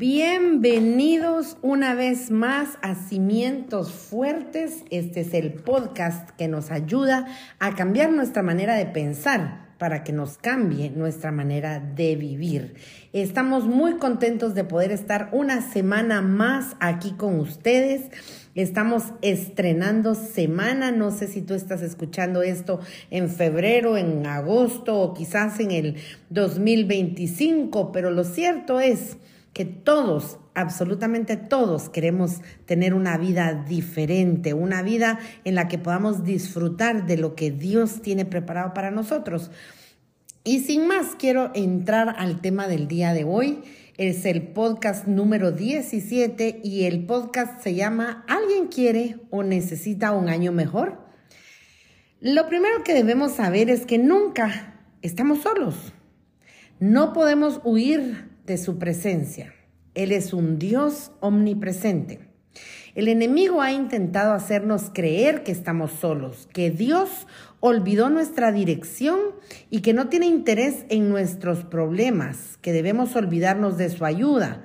Bienvenidos una vez más a Cimientos Fuertes. Este es el podcast que nos ayuda a cambiar nuestra manera de pensar para que nos cambie nuestra manera de vivir. Estamos muy contentos de poder estar una semana más aquí con ustedes. Estamos estrenando semana, no sé si tú estás escuchando esto en febrero, en agosto o quizás en el 2025, pero lo cierto es que todos, absolutamente todos, queremos tener una vida diferente, una vida en la que podamos disfrutar de lo que Dios tiene preparado para nosotros. Y sin más, quiero entrar al tema del día de hoy. Es el podcast número 17 y el podcast se llama ¿Alguien quiere o necesita un año mejor? Lo primero que debemos saber es que nunca estamos solos. No podemos huir de su presencia. Él es un Dios omnipresente. El enemigo ha intentado hacernos creer que estamos solos, que Dios olvidó nuestra dirección y que no tiene interés en nuestros problemas, que debemos olvidarnos de su ayuda.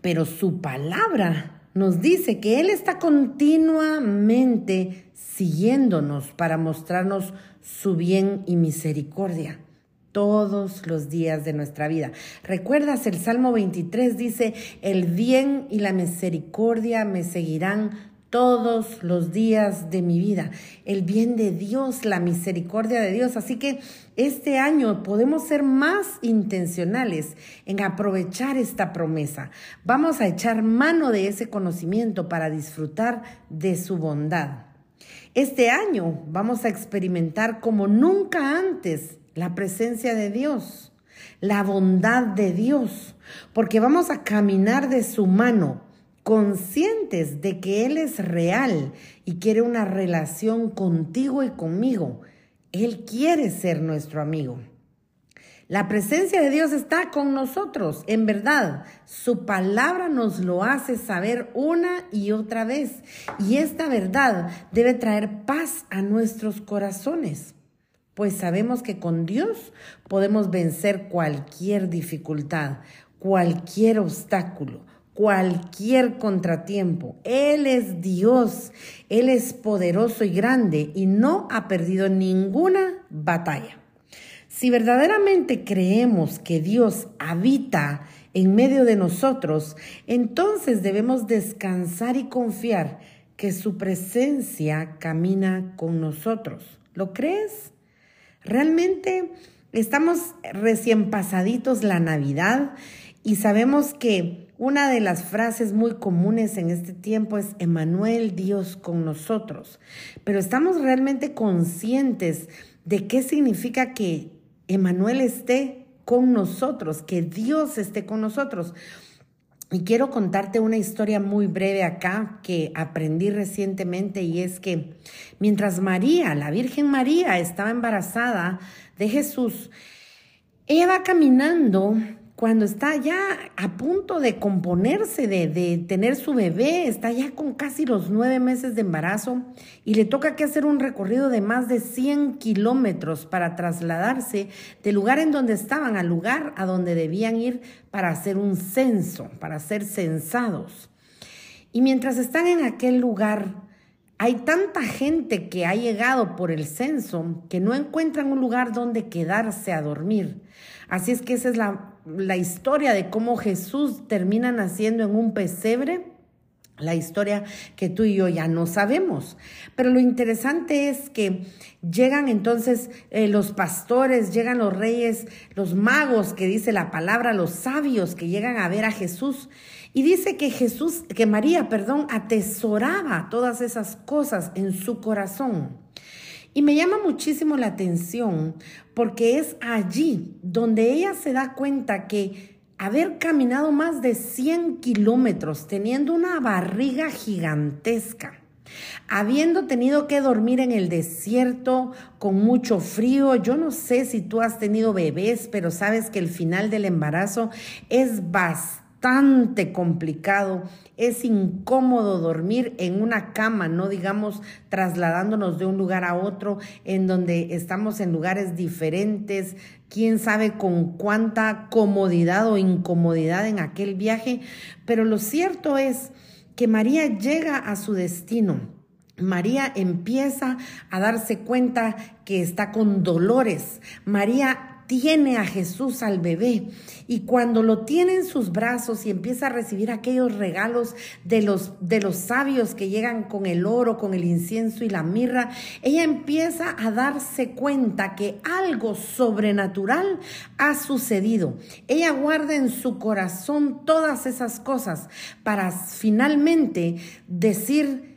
Pero su palabra nos dice que Él está continuamente siguiéndonos para mostrarnos su bien y misericordia todos los días de nuestra vida. ¿Recuerdas el Salmo 23? Dice, el bien y la misericordia me seguirán todos los días de mi vida. El bien de Dios, la misericordia de Dios. Así que este año podemos ser más intencionales en aprovechar esta promesa. Vamos a echar mano de ese conocimiento para disfrutar de su bondad. Este año vamos a experimentar como nunca antes la presencia de Dios, la bondad de Dios, porque vamos a caminar de su mano, conscientes de que Él es real y quiere una relación contigo y conmigo. Él quiere ser nuestro amigo. La presencia de Dios está con nosotros, en verdad. Su palabra nos lo hace saber una y otra vez. Y esta verdad debe traer paz a nuestros corazones pues sabemos que con Dios podemos vencer cualquier dificultad, cualquier obstáculo, cualquier contratiempo. Él es Dios, Él es poderoso y grande y no ha perdido ninguna batalla. Si verdaderamente creemos que Dios habita en medio de nosotros, entonces debemos descansar y confiar que su presencia camina con nosotros. ¿Lo crees? Realmente estamos recién pasaditos la Navidad y sabemos que una de las frases muy comunes en este tiempo es Emanuel, Dios con nosotros. Pero estamos realmente conscientes de qué significa que Emanuel esté con nosotros, que Dios esté con nosotros. Y quiero contarte una historia muy breve acá que aprendí recientemente y es que mientras María, la Virgen María, estaba embarazada de Jesús, ella va caminando cuando está ya a punto de componerse, de, tener su bebé, está ya con casi los nueve meses de embarazo y le toca que hacer un recorrido de más de 100 kilómetros para trasladarse del lugar en donde estaban al lugar a donde debían ir para hacer un censo, para ser censados. Y mientras están en aquel lugar, hay tanta gente que ha llegado por el censo que no encuentran un lugar donde quedarse a dormir. Así es que esa es la, la historia de cómo Jesús termina naciendo en un pesebre la historia que tú y yo ya no sabemos. Pero lo interesante es que llegan entonces eh, los pastores, llegan los reyes, los magos, que dice la palabra, los sabios que llegan a ver a Jesús. Y dice que Jesús, que María, perdón, atesoraba todas esas cosas en su corazón. Y me llama muchísimo la atención porque es allí donde ella se da cuenta que haber caminado más de 100 kilómetros teniendo una barriga gigantesca, habiendo tenido que dormir en el desierto con mucho frío, yo no sé si tú has tenido bebés, pero sabes que el final del embarazo es bastante complicado, es incómodo dormir en una cama, no digamos trasladándonos de un lugar a otro, en donde estamos en lugares diferentes, quién sabe con cuánta comodidad o incomodidad en aquel viaje, pero lo cierto es que María llega a su destino. María empieza a darse cuenta que está con dolores. María tiene a Jesús al bebé y cuando lo tiene en sus brazos y empieza a recibir aquellos regalos de los de los sabios que llegan con el oro, con el incienso y la mirra, ella empieza a darse cuenta que algo sobrenatural ha sucedido. Ella guarda en su corazón todas esas cosas para finalmente decir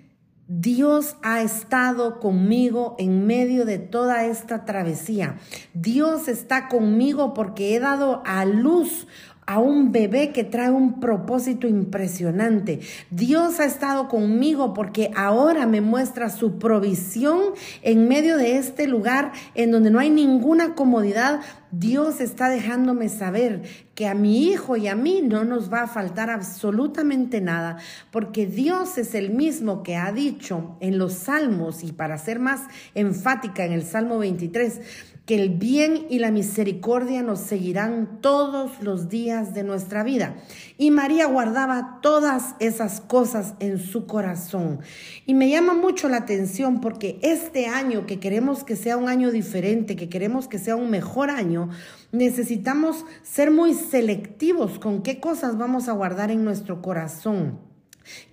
Dios ha estado conmigo en medio de toda esta travesía. Dios está conmigo porque he dado a luz a un bebé que trae un propósito impresionante. Dios ha estado conmigo porque ahora me muestra su provisión en medio de este lugar en donde no hay ninguna comodidad. Dios está dejándome saber que a mi hijo y a mí no nos va a faltar absolutamente nada, porque Dios es el mismo que ha dicho en los salmos y para ser más enfática en el Salmo 23, que el bien y la misericordia nos seguirán todos los días de nuestra vida. Y María guardaba todas esas cosas en su corazón. Y me llama mucho la atención porque este año que queremos que sea un año diferente, que queremos que sea un mejor año, necesitamos ser muy selectivos con qué cosas vamos a guardar en nuestro corazón.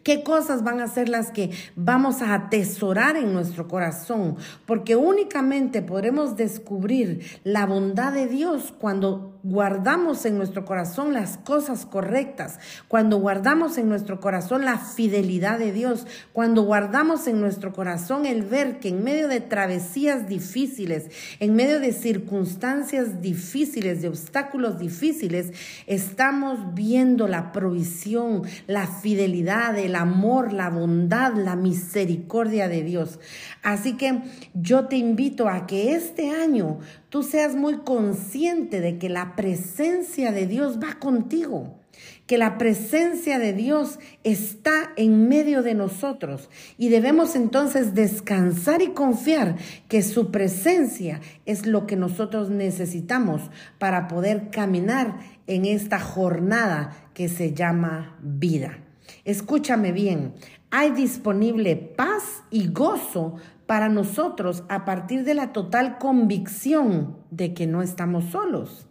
¿Qué cosas van a ser las que vamos a atesorar en nuestro corazón? Porque únicamente podremos descubrir la bondad de Dios cuando guardamos en nuestro corazón las cosas correctas, cuando guardamos en nuestro corazón la fidelidad de Dios, cuando guardamos en nuestro corazón el ver que en medio de travesías difíciles, en medio de circunstancias difíciles, de obstáculos difíciles, estamos viendo la provisión, la fidelidad, el amor, la bondad, la misericordia de Dios. Así que yo te invito a que este año tú seas muy consciente de que la presencia de Dios va contigo que la presencia de Dios está en medio de nosotros y debemos entonces descansar y confiar que su presencia es lo que nosotros necesitamos para poder caminar en esta jornada que se llama vida. Escúchame bien, hay disponible paz y gozo para nosotros a partir de la total convicción de que no estamos solos,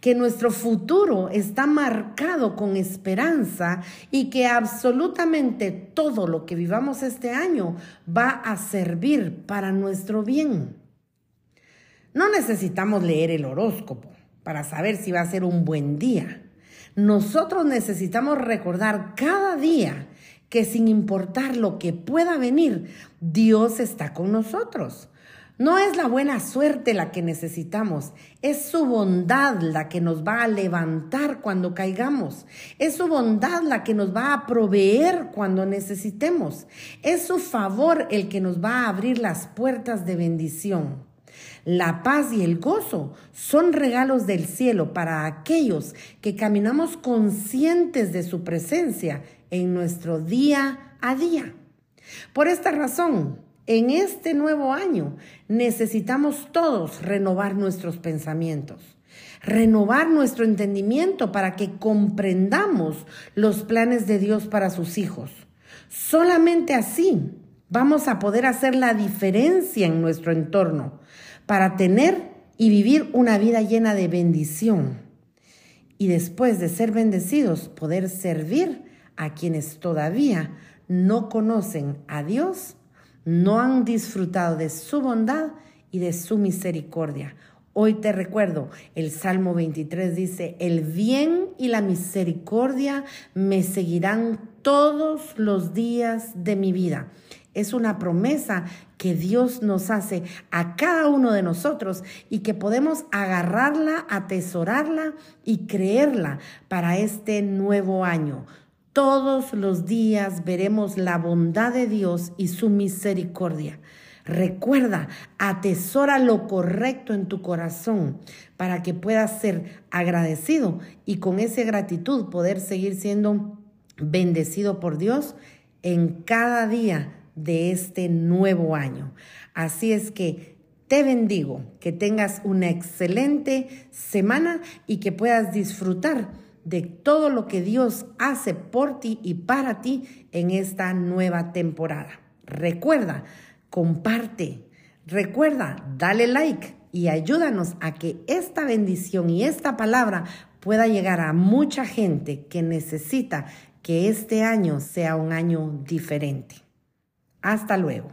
que nuestro futuro está marcado con esperanza y que absolutamente todo lo que vivamos este año va a servir para nuestro bien. No necesitamos leer el horóscopo para saber si va a ser un buen día. Nosotros necesitamos recordar cada día que sin importar lo que pueda venir, Dios está con nosotros. No es la buena suerte la que necesitamos, es su bondad la que nos va a levantar cuando caigamos, es su bondad la que nos va a proveer cuando necesitemos, es su favor el que nos va a abrir las puertas de bendición. La paz y el gozo son regalos del cielo para aquellos que caminamos conscientes de su presencia en nuestro día a día. Por esta razón, en este nuevo año necesitamos todos renovar nuestros pensamientos, renovar nuestro entendimiento para que comprendamos los planes de Dios para sus hijos. Solamente así vamos a poder hacer la diferencia en nuestro entorno para tener y vivir una vida llena de bendición. Y después de ser bendecidos, poder servir a quienes todavía no conocen a Dios, no han disfrutado de su bondad y de su misericordia. Hoy te recuerdo, el Salmo 23 dice, el bien y la misericordia me seguirán todos los días de mi vida. Es una promesa que Dios nos hace a cada uno de nosotros y que podemos agarrarla, atesorarla y creerla para este nuevo año. Todos los días veremos la bondad de Dios y su misericordia. Recuerda, atesora lo correcto en tu corazón para que puedas ser agradecido y con esa gratitud poder seguir siendo bendecido por Dios en cada día de este nuevo año. Así es que te bendigo, que tengas una excelente semana y que puedas disfrutar de todo lo que Dios hace por ti y para ti en esta nueva temporada. Recuerda, comparte, recuerda, dale like y ayúdanos a que esta bendición y esta palabra pueda llegar a mucha gente que necesita que este año sea un año diferente. Hasta luego.